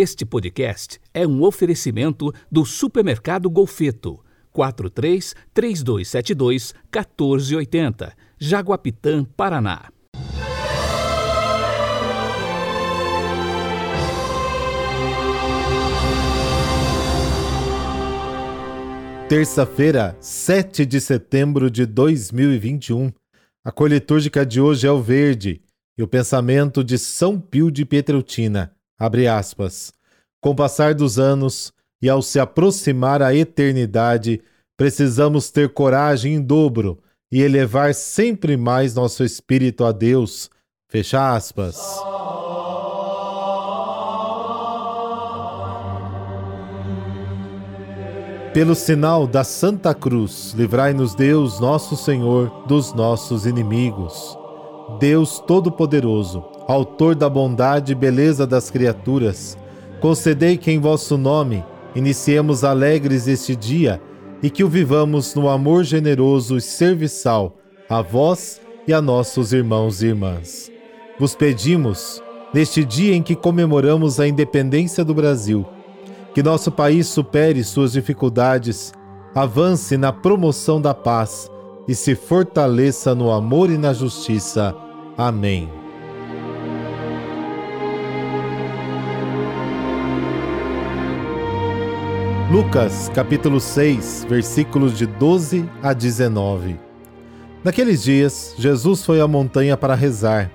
Este podcast é um oferecimento do Supermercado Golfeto. 43 3272 1480, Jaguapitã, Paraná. Terça-feira, 7 de setembro de 2021. A cor litúrgica de hoje é o verde e o pensamento de São Pio de Pietreutina. Abre aspas. Com o passar dos anos e ao se aproximar a eternidade, precisamos ter coragem em dobro e elevar sempre mais nosso espírito a Deus. Fecha aspas. Pelo sinal da Santa Cruz, livrai-nos Deus, nosso Senhor, dos nossos inimigos. Deus Todo-Poderoso, Autor da bondade e beleza das criaturas, concedei que em vosso nome iniciemos alegres este dia e que o vivamos no amor generoso e serviçal a vós e a nossos irmãos e irmãs. Vos pedimos, neste dia em que comemoramos a independência do Brasil, que nosso país supere suas dificuldades, avance na promoção da paz e se fortaleça no amor e na justiça. Amém. Lucas, capítulo 6, versículos de 12 a 19. Naqueles dias, Jesus foi à montanha para rezar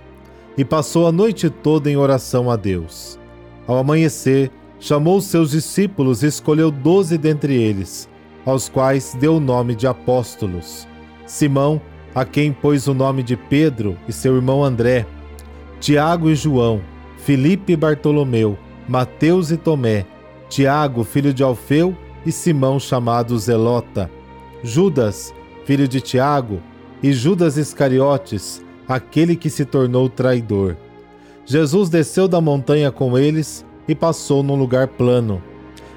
e passou a noite toda em oração a Deus. Ao amanhecer, chamou seus discípulos e escolheu doze dentre eles, aos quais deu o nome de apóstolos: Simão, a quem pôs o nome de Pedro e seu irmão André, Tiago e João, Filipe e Bartolomeu, Mateus e Tomé, Tiago, filho de Alfeu, e Simão, chamado Zelota, Judas, filho de Tiago, e Judas Iscariotes, aquele que se tornou traidor. Jesus desceu da montanha com eles e passou num lugar plano.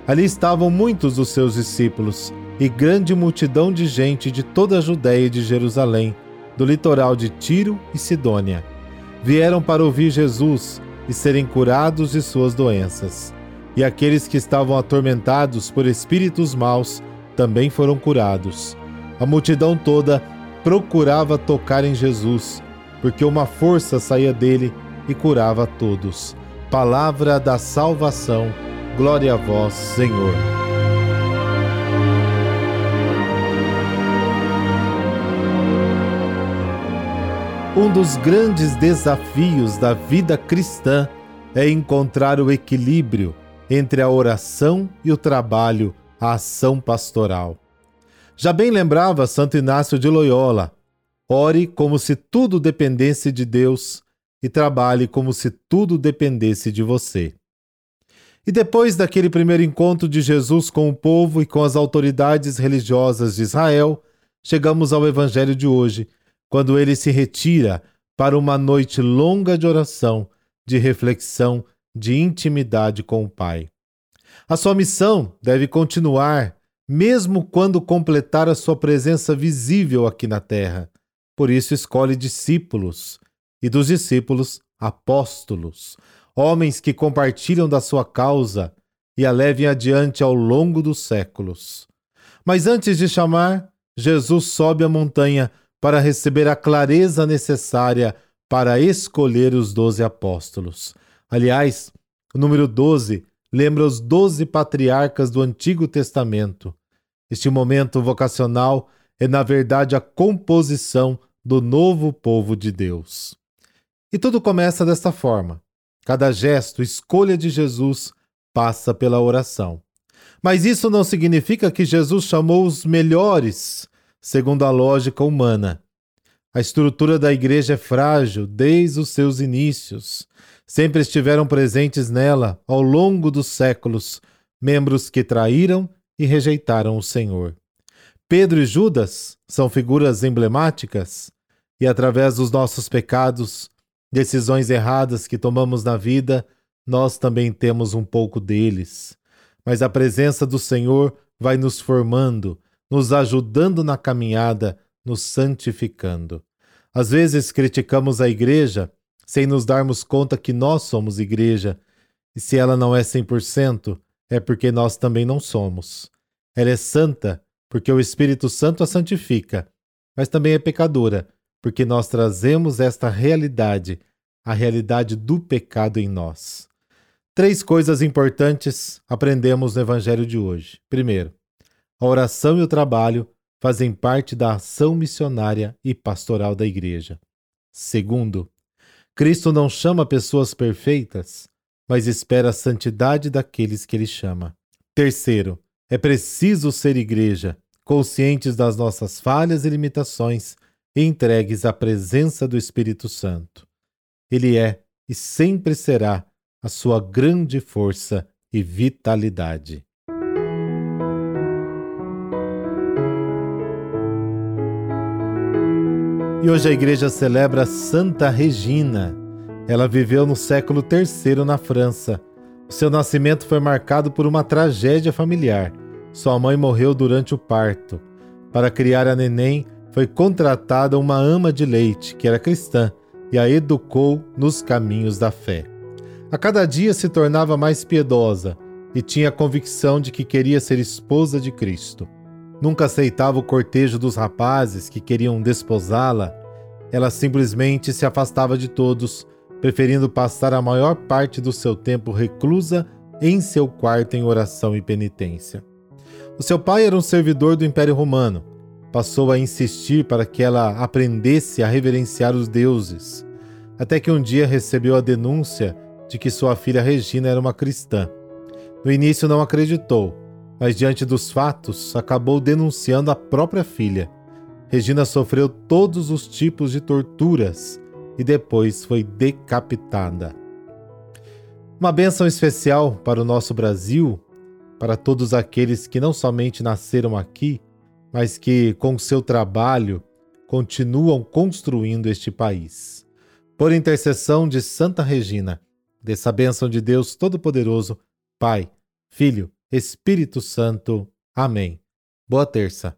Ali estavam muitos dos seus discípulos e grande multidão de gente de toda a Judéia e de Jerusalém, do litoral de Tiro e Sidônia. Vieram para ouvir Jesus e serem curados de suas doenças. E aqueles que estavam atormentados por espíritos maus também foram curados. A multidão toda procurava tocar em Jesus, porque uma força saía dele e curava todos. Palavra da salvação. Glória a vós, Senhor. Um dos grandes desafios da vida cristã é encontrar o equilíbrio entre a oração e o trabalho, a ação pastoral. Já bem lembrava Santo Inácio de Loyola: ore como se tudo dependesse de Deus e trabalhe como se tudo dependesse de você. E depois daquele primeiro encontro de Jesus com o povo e com as autoridades religiosas de Israel, chegamos ao Evangelho de hoje, quando ele se retira para uma noite longa de oração, de reflexão, de intimidade com o Pai. A sua missão deve continuar, mesmo quando completar a sua presença visível aqui na terra. Por isso, escolhe discípulos, e dos discípulos, apóstolos, homens que compartilham da sua causa e a levem adiante ao longo dos séculos. Mas antes de chamar, Jesus sobe a montanha para receber a clareza necessária para escolher os doze apóstolos. Aliás, o número 12 lembra os doze patriarcas do Antigo Testamento. Este momento vocacional é, na verdade, a composição do novo povo de Deus. E tudo começa desta forma. Cada gesto, escolha de Jesus, passa pela oração. Mas isso não significa que Jesus chamou os melhores, segundo a lógica humana. A estrutura da igreja é frágil desde os seus inícios. Sempre estiveram presentes nela, ao longo dos séculos, membros que traíram e rejeitaram o Senhor. Pedro e Judas são figuras emblemáticas, e através dos nossos pecados, decisões erradas que tomamos na vida, nós também temos um pouco deles. Mas a presença do Senhor vai nos formando, nos ajudando na caminhada, nos santificando. Às vezes criticamos a igreja sem nos darmos conta que nós somos igreja E se ela não é 100%, é porque nós também não somos. Ela é santa porque o Espírito Santo a santifica, mas também é pecadora porque nós trazemos esta realidade, a realidade do pecado em nós. Três coisas importantes aprendemos no Evangelho de hoje. Primeiro, a oração e o trabalho fazem parte da ação missionária e pastoral da Igreja. Segundo, Cristo não chama pessoas perfeitas, mas espera a santidade daqueles que ele chama. Terceiro, é preciso ser igreja, conscientes das nossas falhas e limitações e entregues à presença do Espírito Santo. Ele é e sempre será a sua grande força e vitalidade. E hoje a igreja celebra Santa Regina. Ela viveu no século III na França. O seu nascimento foi marcado por uma tragédia familiar. Sua mãe morreu durante o parto. Para criar a neném, foi contratada uma ama de leite, que era cristã, e a educou nos caminhos da fé. A cada dia se tornava mais piedosa e tinha a convicção de que queria ser esposa de Cristo. Nunca aceitava o cortejo dos rapazes que queriam desposá-la. Ela simplesmente se afastava de todos, preferindo passar a maior parte do seu tempo reclusa em seu quarto em oração e penitência. O seu pai era um servidor do Império Romano. Passou a insistir para que ela aprendesse a reverenciar os deuses, até que um dia recebeu a denúncia de que sua filha Regina era uma cristã. No início não acreditou, mas diante dos fatos acabou denunciando a própria filha. Regina sofreu todos os tipos de torturas e depois foi decapitada. Uma bênção especial para o nosso Brasil, para todos aqueles que não somente nasceram aqui, mas que, com seu trabalho, continuam construindo este país. Por intercessão de Santa Regina, dessa bênção de Deus Todo-Poderoso, Pai, Filho Espírito Santo. Amém. Boa terça.